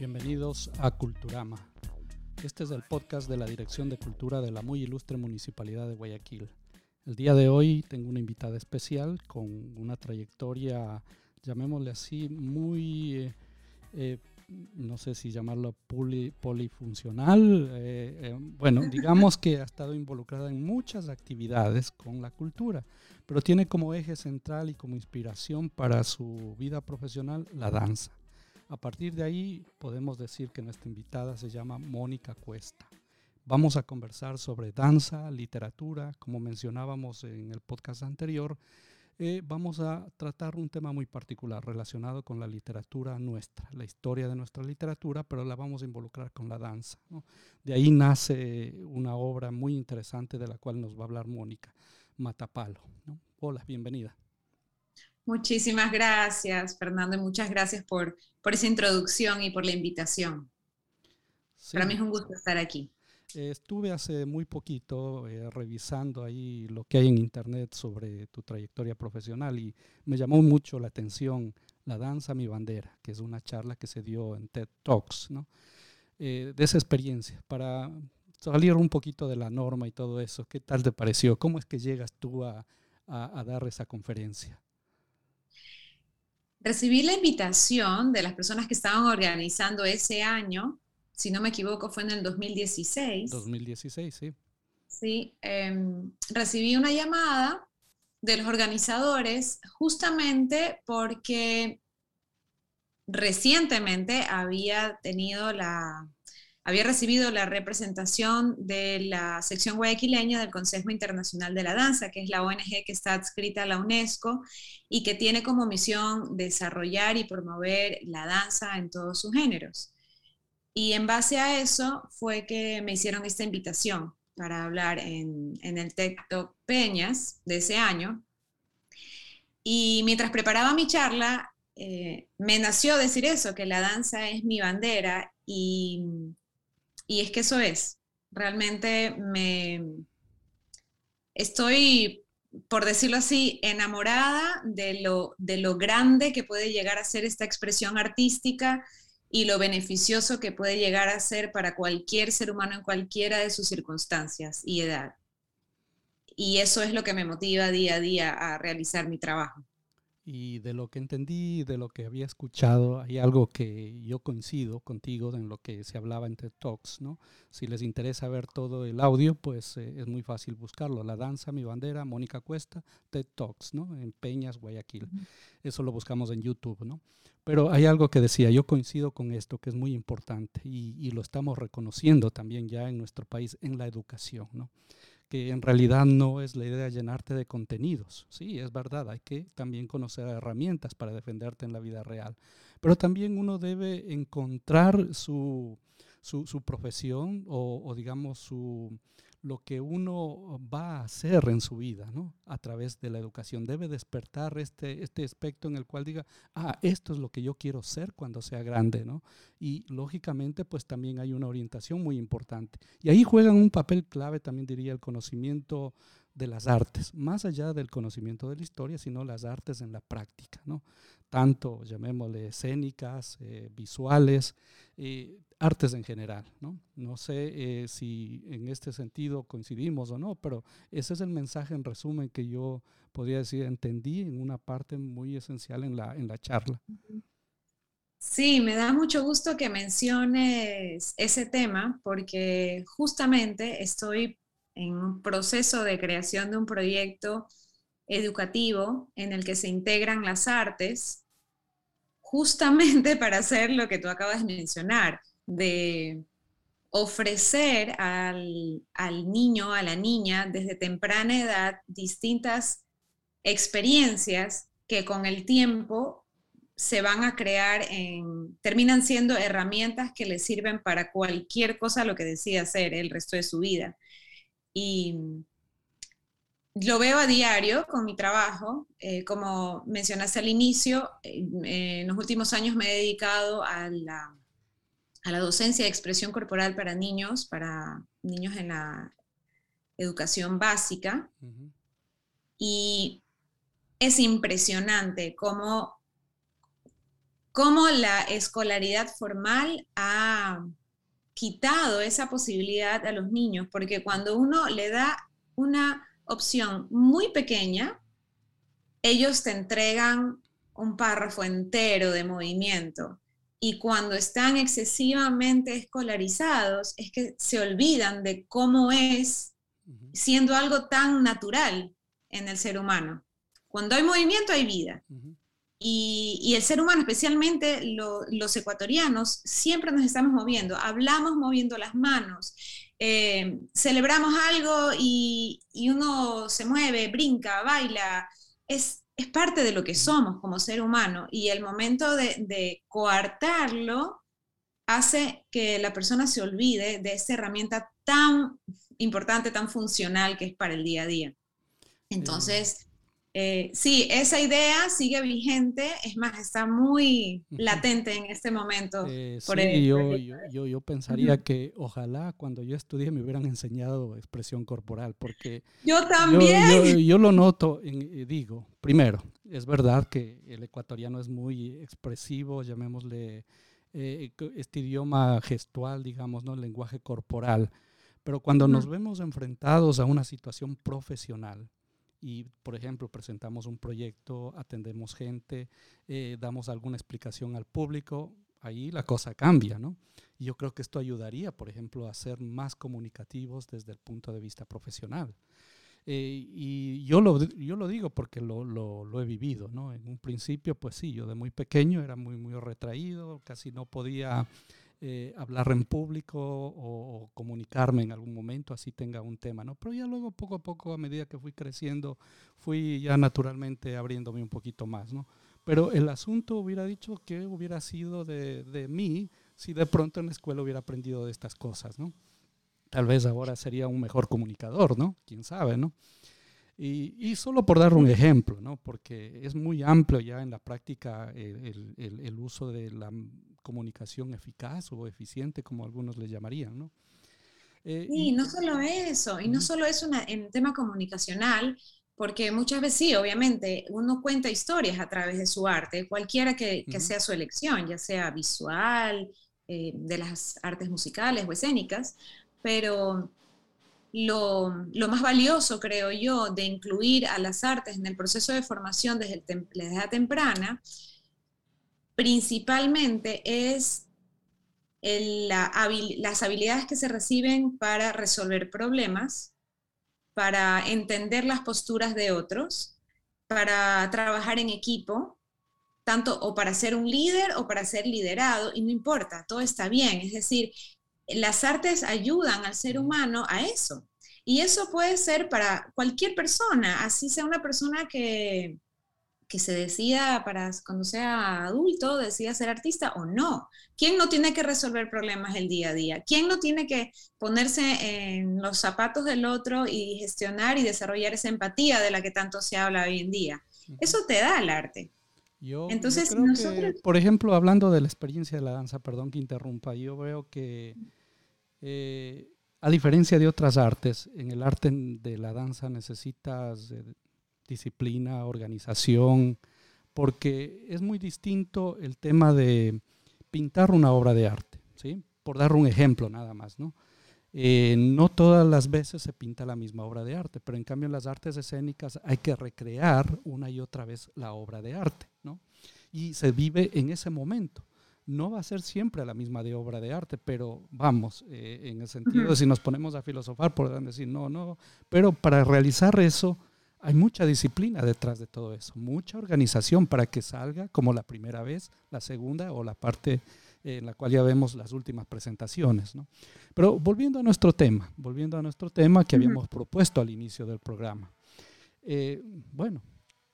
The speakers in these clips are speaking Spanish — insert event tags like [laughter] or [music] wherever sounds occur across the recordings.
Bienvenidos a Culturama. Este es el podcast de la Dirección de Cultura de la muy ilustre Municipalidad de Guayaquil. El día de hoy tengo una invitada especial con una trayectoria, llamémosle así, muy, eh, eh, no sé si llamarlo polifuncional. Eh, bueno, [laughs] digamos que ha estado involucrada en muchas actividades con la cultura, pero tiene como eje central y como inspiración para su vida profesional la danza. A partir de ahí podemos decir que nuestra invitada se llama Mónica Cuesta. Vamos a conversar sobre danza, literatura, como mencionábamos en el podcast anterior. Eh, vamos a tratar un tema muy particular relacionado con la literatura nuestra, la historia de nuestra literatura, pero la vamos a involucrar con la danza. De ahí nace una obra muy interesante de la cual nos va a hablar Mónica, Matapalo. Hola, bienvenida. Muchísimas gracias, Fernando, y muchas gracias por, por esa introducción y por la invitación. Para mí es un gusto estar aquí. estuve hace muy poquito eh, revisando ahí lo que hay en internet sobre tu trayectoria profesional y me llamó mucho la atención La danza mi bandera, que es una charla que se dio en TED Talks, ¿no? Eh, de esa experiencia, para salir un poquito de la norma y todo eso. ¿Qué tal te pareció? ¿Cómo es que llegas tú a, a dar esa conferencia? Recibí la invitación de las personas que estaban organizando ese año, si no me equivoco fue en el 2016. 2016, sí. Sí, em, recibí una llamada de los organizadores justamente porque recientemente había tenido la, había recibido la representación de la sección guayaquileña del Consejo Internacional de la Danza, que es la ONG que está adscrita a la UNESCO y que tiene como misión desarrollar y promover la danza en todos sus géneros. Y en base a eso fue que me hicieron esta invitación para hablar en, el TED Peñas de ese año. Y mientras preparaba mi charla, eh, me nació decir eso, que la danza es mi bandera y y es que eso es, realmente me estoy, por decirlo así, enamorada de lo, de lo grande que puede llegar a ser esta expresión artística y lo beneficioso que puede llegar a ser para cualquier ser humano en cualquiera de sus circunstancias y edad. Y eso es lo que me motiva día a día a realizar mi trabajo. Y de lo que entendí, de lo que había escuchado, hay algo que yo coincido contigo en lo que se hablaba en TED Talks, ¿no? Si les interesa ver todo el audio, pues eh, es muy fácil buscarlo. La danza, mi bandera, Mónica Cuesta, TED Talks, ¿no? En Peñas, Guayaquil. Eso lo buscamos en YouTube, ¿no? Pero hay algo que decía, yo coincido con esto, que es muy importante y, y lo estamos reconociendo también ya en nuestro país en la educación, ¿no? Que en realidad no es la idea de llenarte de contenidos. Sí, es verdad, hay que también conocer herramientas para defenderte en la vida real. Pero también uno debe encontrar su, su, profesión o, digamos, su, lo que uno va a hacer en su vida, ¿no? A través de la educación. Debe despertar este, este aspecto en el cual diga, ah, esto es lo que yo quiero ser cuando sea grande, ¿no? Y lógicamente, pues también hay una orientación muy importante. Y ahí juegan un papel clave, también diría, el conocimiento de las artes, más allá del conocimiento de la historia, sino las artes en la práctica, ¿no? Tanto, llamémosle, escénicas, eh, visuales, eh, artes en general, ¿no? No sé eh, si en este sentido coincidimos o no, pero ese es el mensaje en resumen que yo podría decir, entendí en una parte muy esencial en la, en la charla. Sí, me da mucho gusto que menciones ese tema porque justamente estoy en un proceso de creación de un proyecto educativo en el que se integran las artes justamente [laughs] para hacer lo que tú acabas de mencionar, de ofrecer al, niño, a la niña, desde temprana edad, distintas experiencias que con el tiempo se van a crear terminan siendo herramientas que le sirven para cualquier cosa lo que decida hacer el resto de su vida. Y lo veo a diario con mi trabajo. Eh, como mencionaste al inicio, en los últimos años me he dedicado a la, a la docencia de expresión corporal para niños, para niños en la educación básica. Y es impresionante cómo cómo la escolaridad formal ha quitado esa posibilidad a los niños, porque cuando uno le da una opción muy pequeña, ellos te entregan un párrafo entero de movimiento. Y cuando están excesivamente escolarizados, es que se olvidan de cómo es siendo algo tan natural en el ser humano. Cuando hay movimiento hay vida. y, el ser humano, especialmente los ecuatorianos, siempre nos estamos moviendo. Hablamos moviendo las manos. Eh, celebramos algo y, y, uno se mueve, brinca, baila. Es, es parte de lo que somos como ser humano y el momento de, coartarlo hace que la persona se olvide de esa herramienta tan importante, tan funcional que es para el día a día. Entonces, eh, sí, esa idea sigue vigente, es más, está muy latente en este momento. Eh, sí, yo, yo, yo, pensaría que ojalá cuando yo estudié me hubieran enseñado expresión corporal, porque yo también. Yo, lo noto, y digo, primero, es verdad que el ecuatoriano es muy expresivo, llamémosle eh, este idioma gestual, digamos, ¿no? el lenguaje corporal, pero cuando nos vemos enfrentados a una situación profesional, y, por ejemplo, presentamos un proyecto, atendemos gente, eh, damos alguna explicación al público, ahí la cosa cambia, ¿no? Y yo creo que esto ayudaría, por ejemplo, a ser más comunicativos desde el punto de vista profesional. Eh, y yo lo, yo lo digo porque lo, lo, lo, he vivido, ¿no? En un principio, pues sí, yo de muy pequeño era muy, muy retraído, casi no podía eh, hablar en público o, comunicarme en algún momento, así tenga un tema, ¿no? Pero ya luego, poco a poco, a medida que fui creciendo, fui ya naturalmente abriéndome un poquito más, ¿no? Pero el asunto hubiera dicho que hubiera sido de, de mí si de pronto en la escuela hubiera aprendido de estas cosas, ¿no? Tal vez ahora sería un mejor comunicador, ¿no? Quién sabe, ¿no? Y, y, solo por dar un ejemplo, ¿no? porque es muy amplio ya en la práctica el, el, el, uso de la comunicación eficaz o eficiente, como algunos le llamarían, ¿no? Eh, sí, no solo eso, y no solo eso en tema comunicacional, porque muchas veces sí, obviamente, uno cuenta historias a través de su arte, cualquiera que, que sea su elección, ya sea visual, eh, de las artes musicales o escénicas, pero lo, lo, más valioso, creo yo, de incluir a las artes en el proceso de formación desde, la edad temprana principalmente es las habilidades que se reciben para resolver problemas, para entender las posturas de otros, para trabajar en equipo, tanto o para ser un líder o para ser liderado, y no importa, todo está bien. Es decir, las artes ayudan al ser humano a eso. Y eso puede ser para cualquier persona, así sea una persona que, que se decida para cuando sea adulto, decida ser artista o no. ¿Quién no tiene que resolver problemas el día a día? ¿Quién no tiene que ponerse en los zapatos del otro y gestionar y desarrollar esa empatía de la que tanto se habla hoy en día? Eso te da el arte. Yo, Entonces, por ejemplo, hablando de la experiencia de la danza, perdón que interrumpa, yo veo que eh, a diferencia de otras artes, en el arte de la danza necesitas eh, disciplina, organización, porque es muy distinto el tema de pintar una obra de arte, ¿sí? Por dar un ejemplo nada más, ¿no? Eh, no todas las veces se pinta la misma obra de arte, pero en cambio en las artes escénicas hay que recrear una y otra vez la obra de arte, ¿no? Y se vive en ese momento. No va a ser siempre la misma de obra de arte, pero vamos, eh, en el sentido de si nos ponemos a filosofar, podrán decir, no, no, pero para realizar eso hay mucha disciplina detrás de todo eso, mucha organización para que salga como la primera vez, la segunda o la parte en la cual ya vemos las últimas presentaciones. ¿no? Pero volviendo a nuestro tema, volviendo a nuestro tema que habíamos propuesto al inicio del programa. Eh, bueno,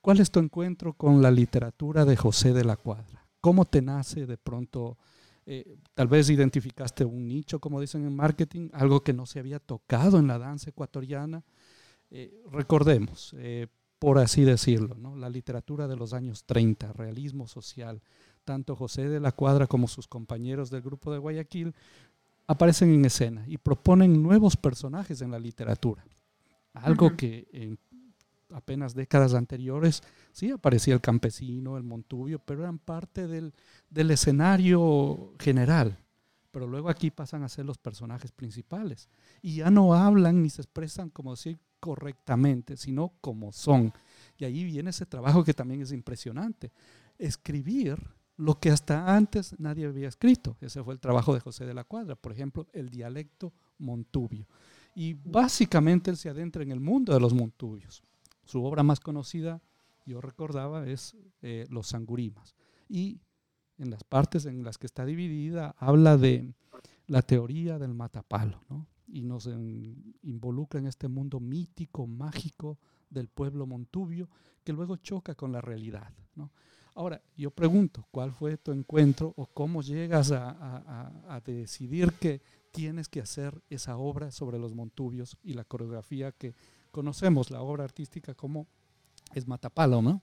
¿cuál es tu encuentro con la literatura de José de la Cuadra? ¿Cómo te nace de pronto? Eh, tal vez identificaste un nicho, como dicen en marketing, algo que no se había tocado en la danza ecuatoriana eh, recordemos, eh, por así decirlo, ¿no? la literatura de los años 30, realismo social, tanto José de la Cuadra como sus compañeros del grupo de Guayaquil aparecen en escena y proponen nuevos personajes en la literatura. Algo que apenas décadas anteriores, sí aparecía el campesino, el montubio, pero eran parte del, del escenario general. Pero luego aquí pasan a ser los personajes principales. Y ya no hablan ni se expresan como decir correctamente, sino como son. Y ahí viene ese trabajo que también es impresionante. Escribir lo que hasta antes nadie había escrito. Ese fue el trabajo de José de la Cuadra, por ejemplo, el dialecto montubio. Y básicamente él se adentra en el mundo de los montubios. Su obra más conocida, yo recordaba, es eh, Los Sangurimas. Y en las partes en las que está dividida, habla de la teoría del matapalo, ¿no? y nos involucra en este mundo mítico, mágico del pueblo montubio, que luego choca con la realidad. ¿no? Ahora, yo pregunto, ¿cuál fue tu encuentro o cómo llegas a, decidir que tienes que hacer esa obra sobre los montubios y la coreografía que conocemos, la obra artística como es Matapalo, ¿no?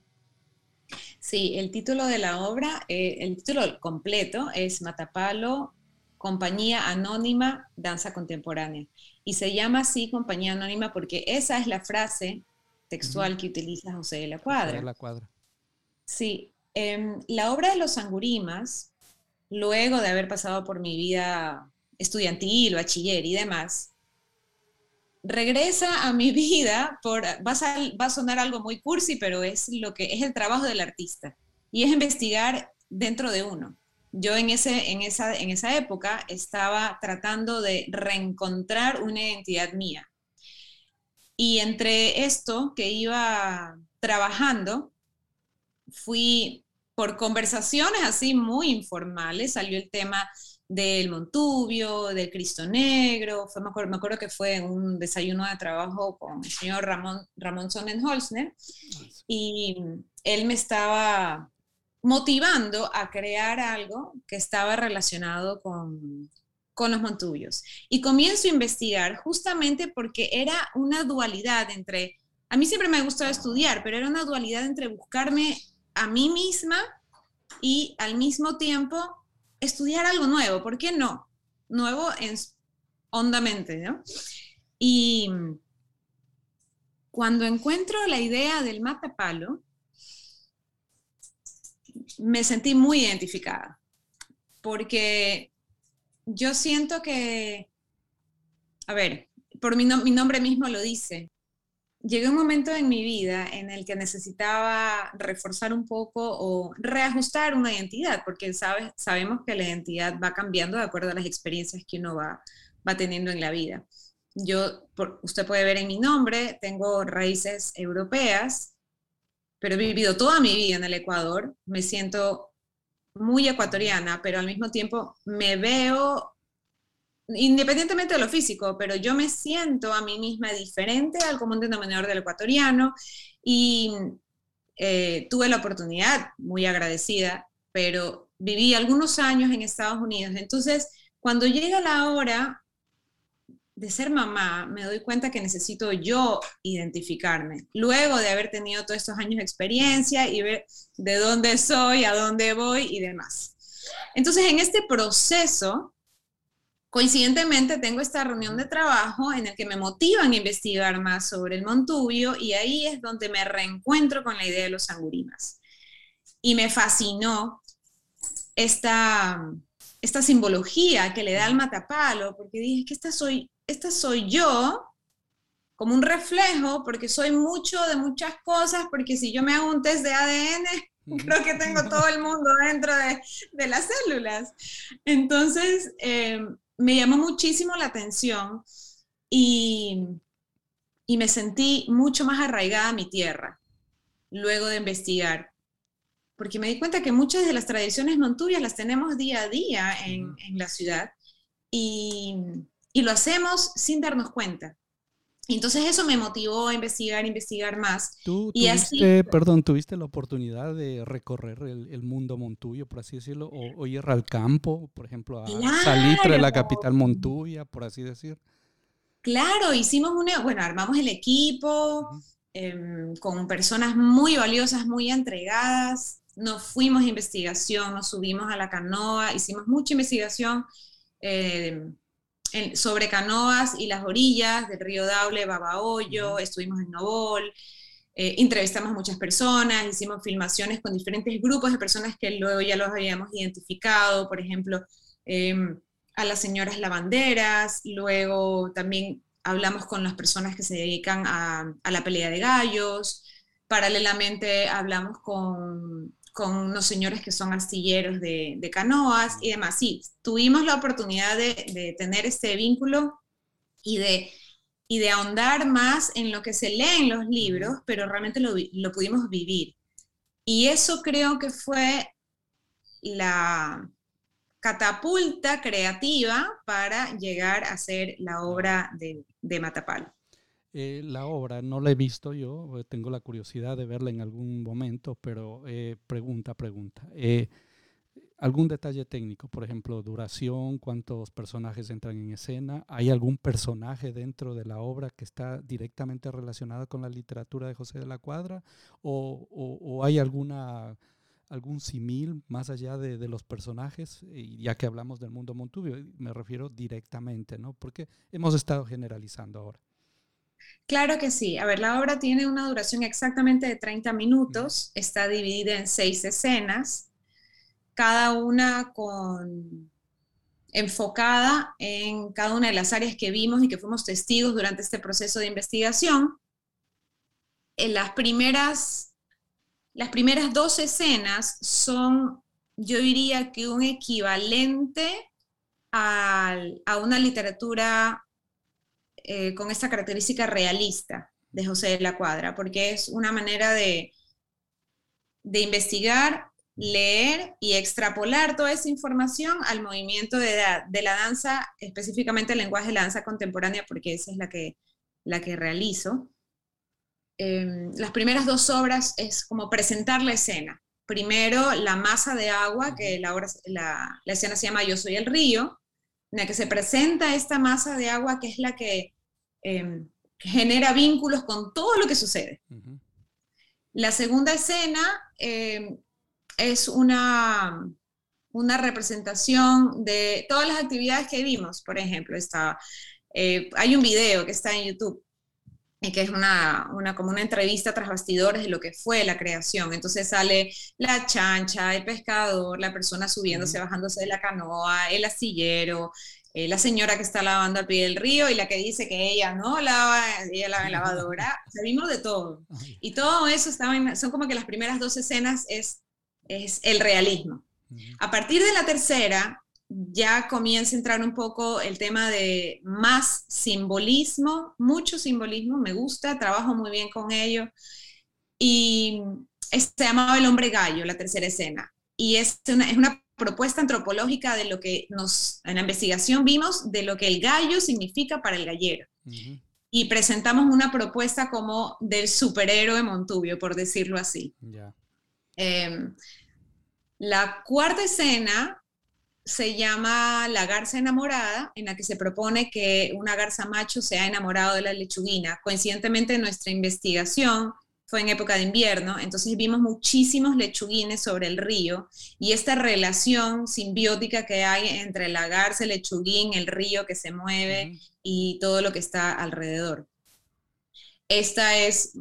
Sí, el título de la obra, eh, el título completo es Matapalo, Compañía Anónima Danza Contemporánea. Y se llama así Compañía Anónima porque esa es la frase textual que utiliza José de la Cuadra. De la Cuadra. Sí, Em, la obra de los Angurimas, luego de haber pasado por mi vida estudiantil, bachiller y demás, regresa a mi vida por, va a, va a sonar algo muy cursi, pero es lo que es el trabajo del artista y es investigar dentro de uno. Yo en, ese, esa, en esa época estaba tratando de reencontrar una identidad mía. Y entre esto que iba trabajando, fui por conversaciones así muy informales, salió el tema del Montubio, del Cristo Negro, fue, me, acuerdo, que fue un desayuno de trabajo con el señor Ramón, Ramón Sonnenholzner, y él me estaba motivando a crear algo que estaba relacionado con, con los Montubios. Y comienzo a investigar justamente porque era una dualidad entre, a mí siempre me ha gustado estudiar, pero era una dualidad entre buscarme a mí misma y al mismo tiempo estudiar algo nuevo. ¿Por qué no? Nuevo en hondamente, ¿no? Y cuando encuentro la idea del matapalo, me sentí muy identificada, porque yo siento que, a ver, por mi, mi nombre mismo lo dice, llegué a un momento en mi vida en el que necesitaba reforzar un poco o reajustar una identidad, porque sabes, sabemos que la identidad va cambiando de acuerdo a las experiencias que uno va, va teniendo en la vida. Yo, usted puede ver en mi nombre, tengo raíces europeas, pero he vivido toda mi vida en el Ecuador, me siento muy ecuatoriana, pero al mismo tiempo me veo independientemente de lo físico, pero yo me siento a mí misma diferente al común denominador del ecuatoriano y eh, tuve la oportunidad, muy agradecida, pero viví algunos años en Estados Unidos. Entonces, cuando llega la hora de ser mamá, me doy cuenta que necesito yo identificarme, luego de haber tenido todos estos años de experiencia y ver de dónde soy, a dónde voy y demás. Entonces, en este proceso, Coincidentemente tengo esta reunión de trabajo en el que me motivan a investigar más sobre el Montubio y ahí es donde me reencuentro con la idea de los angurimas. Y me fascinó esta, esta simbología que le da al matapalo, porque dije que esta soy, esta soy yo como un reflejo, porque soy mucho de muchas cosas, porque si yo me hago un test de ADN, creo que tengo todo el mundo dentro de, de las células. Entonces, eh, me llamó muchísimo la atención y, y me sentí mucho más arraigada a mi tierra luego de investigar, porque me di cuenta que muchas de las tradiciones montubias las tenemos día a día en, en la ciudad y, y, lo hacemos sin darnos cuenta. Entonces eso me motivó a investigar, investigar más. ¿Tú y tuviste, perdón, tuviste la oportunidad de recorrer el, mundo montubio, por así decirlo, o, ir al campo, por ejemplo, a Salitre, la capital montubia, por así decir? Claro, hicimos una, bueno, armamos el equipo em, con personas muy valiosas, muy entregadas, nos fuimos a investigación, nos subimos a la canoa, hicimos mucha investigación. Eh, sobre canoas y las orillas del río Daule, Babahoyo, estuvimos en Nobol, eh, entrevistamos a muchas personas, hicimos filmaciones con diferentes grupos de personas que luego ya los habíamos identificado, por ejemplo, em, a las señoras lavanderas, luego también hablamos con las personas que se dedican a, la pelea de gallos, paralelamente hablamos con, con unos señores que son astilleros de, canoas y demás. Sí, tuvimos la oportunidad de, tener este vínculo y de, y de ahondar más en lo que se lee en los libros, pero realmente lo, lo pudimos vivir. Y eso creo que fue la, catapulta creativa para llegar a hacer la obra de, de Matapalo. Eh, la obra no la he visto yo, eh, tengo la curiosidad de verla en algún momento, pero eh, pregunta, pregunta. ¿Algún detalle técnico? Por ejemplo, duración, cuántos personajes entran en escena. ¿Hay algún personaje dentro de la obra que está directamente relacionado con la literatura de José de la Cuadra? ¿O, o hay alguna algún simil más allá de, los personajes, y ya que hablamos del mundo Montubio, me refiero directamente, ¿no? Porque hemos estado generalizando ahora. Claro que sí. A ver, la obra tiene una duración exactamente de 30 minutos, está dividida en seis escenas, cada una con enfocada en cada una de las áreas que vimos y que fuimos testigos durante este proceso de investigación. En las primeras las primeras dos escenas son, yo diría que un equivalente a, una literatura eh, con esta característica realista de José de la Cuadra, porque es una manera de, de investigar, leer y extrapolar toda esa información al movimiento de, la danza, específicamente el lenguaje de la danza contemporánea, porque esa es la que, la que realizo. Em, las primeras dos obras es como presentar la escena. Primero, la masa de agua, que la, la, escena se llama Yo soy el río, en la que se presenta esta masa de agua que es la que em, genera vínculos con todo lo que sucede. La segunda escena em, es una, una representación de todas las actividades que vimos. Por ejemplo, está, eh, hay un video que está en YouTube que es una, una, como una entrevista tras bastidores de lo que fue la creación. Entonces sale la chancha, el pescador, la persona subiéndose, bajándose de la canoa, el astillero, eh, la señora que está lavando al pie del río y la que dice que ella no lava, ella lava en lavadora. O de todo. Y todo eso estaba son como que las primeras dos escenas es, es el realismo. A partir de la tercera, ya comienza a entrar un poco el tema de más simbolismo, mucho simbolismo, me gusta, trabajo muy bien con ello. Y se llamaba El hombre gallo, la tercera escena. Y es una, es una propuesta antropológica de lo que nos, en la investigación vimos, de lo que el gallo significa para el gallero. Y presentamos una propuesta como del superhéroe Montubio, por decirlo así. Em, la cuarta escena se llama La garza enamorada, en la que se propone que una garza macho se ha enamorado de la lechuguina. Coincidentemente, nuestra investigación fue en época de invierno, entonces vimos muchísimos lechuguines sobre el río y esta relación simbiótica que hay entre la garza, el lechuguín, el río que se mueve y todo lo que está alrededor. Esta es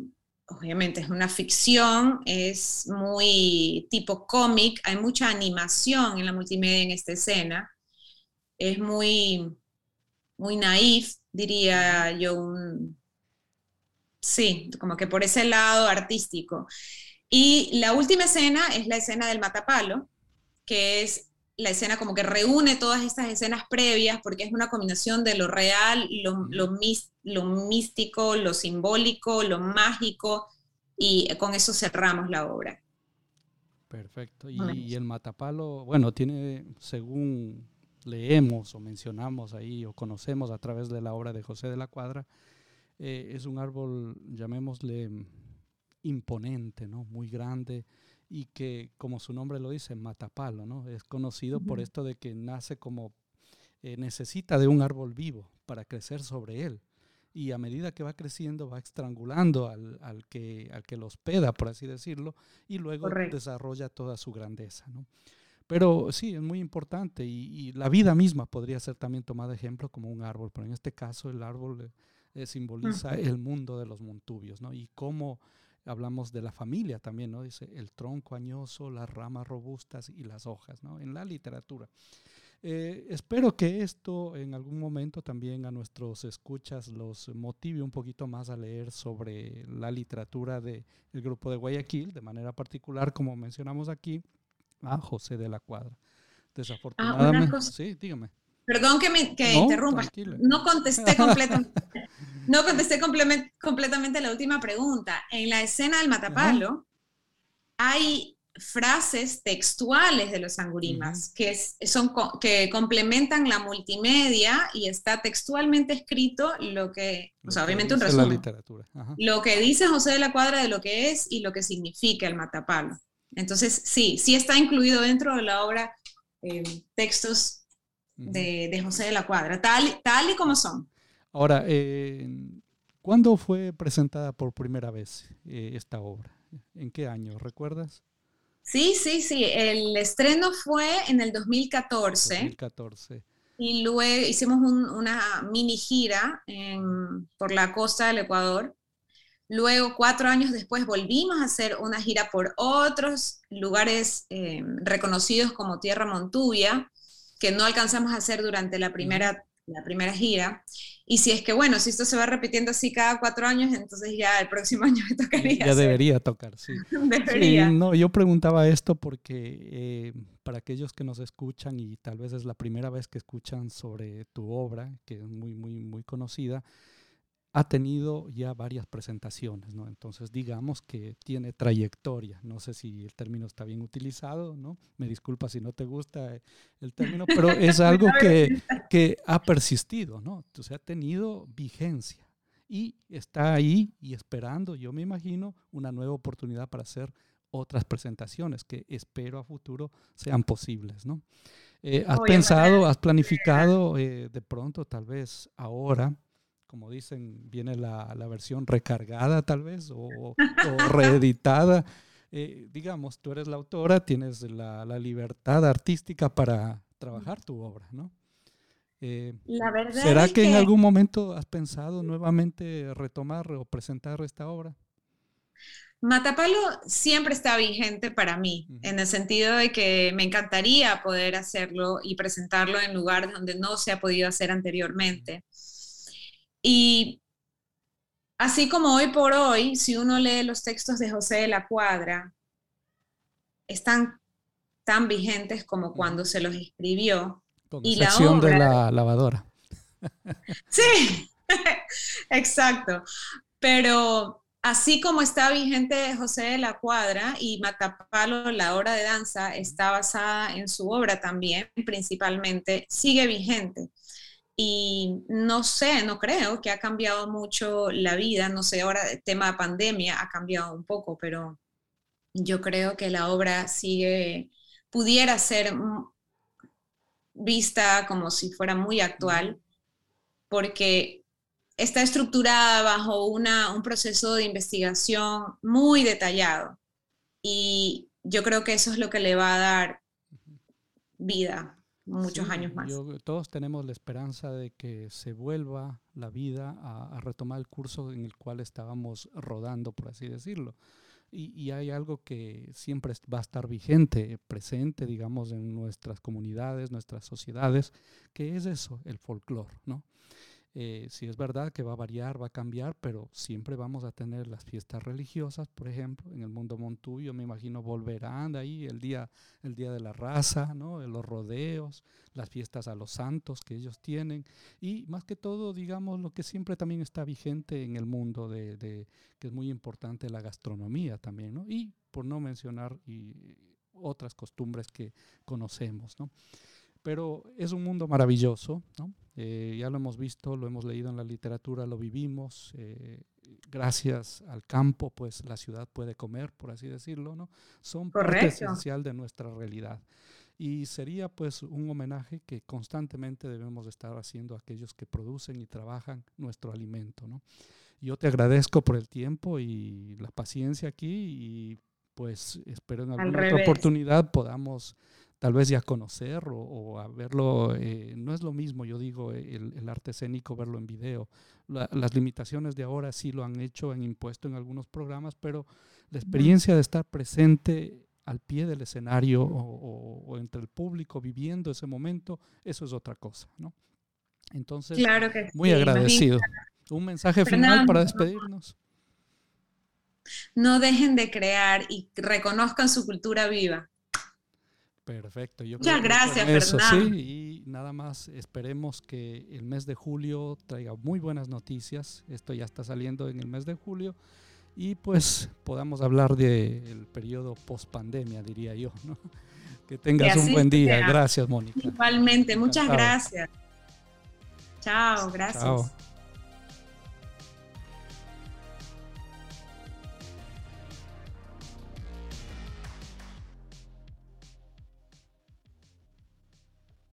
obviamente es una ficción, es muy tipo cómic, hay mucha animación en la multimedia en esta escena, es muy, muy naif, diría yo, sí, como que por ese lado artístico. Y la última escena es la escena del matapalo, que es la escena como que reúne todas estas escenas previas porque es una combinación de lo real, lo, lo, lo místico, lo simbólico, lo mágico, y con eso cerramos la obra. Perfecto. Y, el matapalo, bueno, tiene, según leemos o mencionamos ahí o conocemos a través de la obra de José de la Cuadra, eh, es un árbol, llamémosle, imponente, ¿no? Muy grande y que, como su nombre lo dice, matapalo, ¿no? Es conocido por esto de que nace como, eh, necesita de un árbol vivo para crecer sobre él y a medida que va creciendo va estrangulando al, al, que, al que lo hospeda, por así decirlo, y luego desarrolla toda su grandeza. ¿no? Pero sí, es muy importante y, la vida misma podría ser también tomada ejemplo como un árbol, pero en este caso el árbol eh, simboliza el mundo de los montubios ¿no? y cómo hablamos de la familia también, ¿no? Dice el tronco añoso, las ramas robustas y las hojas, ¿no? En la literatura. Eh, espero que esto en algún momento también a nuestros escuchas los motive un poquito más a leer sobre la literatura del grupo de Guayaquil, de manera particular, como mencionamos aquí, a José de la Cuadra. Ah, Desafortunadamente, sí, dígame. Perdón que me que interrumpa. No contesté completamente. [laughs] no contesté completamente la última pregunta. En la escena del Matapalo hay frases textuales de los angurimas que, son, que complementan la multimedia y está textualmente escrito lo que, o sea, obviamente un resumen. Lo que dice José de la Cuadra de lo que es y lo que significa el matapalo. Entonces, sí, sí está incluido dentro de la obra eh, textos de, José de la Cuadra, tal, tal y como son. Ahora, eh, ¿cuándo fue presentada por primera vez eh, esta obra? ¿En qué año? ¿Recuerdas? Sí, sí, sí. El estreno fue en el 2014. 2014. Y luego hicimos una mini gira por la costa del Ecuador. Luego, cuatro años después, volvimos a hacer una gira por otros lugares eh, reconocidos como Tierra Montuya, que no alcanzamos a hacer durante la primera la primera gira. Y si es que, bueno, si esto se va repitiendo así cada cuatro años, entonces ya el próximo [laughs] año me tocaría. Ya debería tocar, [laughs] sí. debería. no, yo preguntaba esto porque eh, para aquellos que nos escuchan y tal vez es la primera vez que escuchan sobre tu obra, que es muy, muy, muy conocida, ha tenido ya varias presentaciones, ¿no? Entonces, digamos que tiene trayectoria. No sé si el término está bien utilizado, ¿no? Me disculpa si no te gusta el término, pero [laughs] es algo que, que ha persistido, ¿no? Entonces, ha tenido vigencia y está ahí y esperando, yo me imagino, una nueva oportunidad para hacer otras presentaciones que espero a futuro sean posibles, ¿no? Eh, ¿Has pensado, has planificado eh, de pronto, tal vez ahora, como dicen, viene la, la versión recargada tal vez o, reeditada. [laughs] Eh, digamos, tú eres la autora, tienes la, la, libertad artística para trabajar tu obra, ¿no? Eh, la verdad ¿Será que, en algún momento has pensado nuevamente retomar o presentar esta obra? Matapalo siempre está vigente para mí, en el sentido de que me encantaría poder hacerlo y presentarlo en lugares donde no se ha podido hacer anteriormente. Y así como hoy por hoy, si uno lee los textos de José de la Cuadra, están tan vigentes como cuando se los escribió. y la obra, de la lavadora. [laughs] Sí, [laughs] exacto. Pero así como está vigente José de la Cuadra y Matapalo, la obra de danza, está basada en su obra también, principalmente, sigue vigente. Y no sé, no creo que ha cambiado mucho la vida, no sé, ahora el tema de pandemia ha cambiado un poco, pero yo creo que la obra sigue, pudiera ser vista como si fuera muy actual, porque está estructurada bajo una, un proceso de investigación muy detallado y yo creo que eso es lo que le va a dar vida muchos años más. todos tenemos la esperanza de que se vuelva la vida a, retomar el curso en el cual estábamos rodando, por así decirlo. Y, y, hay algo que siempre va a estar vigente, presente, digamos, en nuestras comunidades, nuestras sociedades, que es eso, el folclore, ¿no? Eh, si es verdad que va a variar, va a cambiar, pero siempre vamos a tener las fiestas religiosas, por ejemplo, en el mundo montuyo, me imagino volverán de ahí el día, el día de la raza, ¿no? los rodeos, las fiestas a los santos que ellos tienen, y más que todo, digamos, lo que siempre también está vigente en el mundo, de, de que es muy importante la gastronomía también, ¿no? y por no mencionar y otras costumbres que conocemos. ¿no? Pero es un mundo maravilloso, ¿no? Eh, ya lo hemos visto, lo hemos leído en la literatura, lo vivimos. Eh, gracias al campo, pues la ciudad puede comer, por así decirlo, ¿no? Son parte esencial de nuestra realidad. Y sería pues un homenaje que constantemente debemos estar haciendo a aquellos que producen y trabajan nuestro alimento, ¿no? Yo te agradezco por el tiempo y la paciencia aquí y pues espero en alguna otra oportunidad podamos tal vez ya conocer o, a verlo, eh, no es lo mismo, yo digo, el, arte escénico, verlo en video. las limitaciones de ahora sí lo han hecho, han impuesto en algunos programas, pero la experiencia de estar presente al pie del escenario o, entre el público viviendo ese momento, eso es otra cosa, ¿no? Entonces, muy agradecido. Un mensaje final para despedirnos. No dejen de crear y reconozcan su cultura viva. Perfecto. Muchas gracias, eso, Fernando. Sí, y nada más esperemos que el mes de julio traiga muy buenas noticias. Esto ya está saliendo en el mes de julio y pues podamos hablar del periodo post pandemia, diría yo. ¿no? [laughs] Que tengas un buen día. Gracias, Mónica. Igualmente, muchas gracias. Chao, gracias. Chao.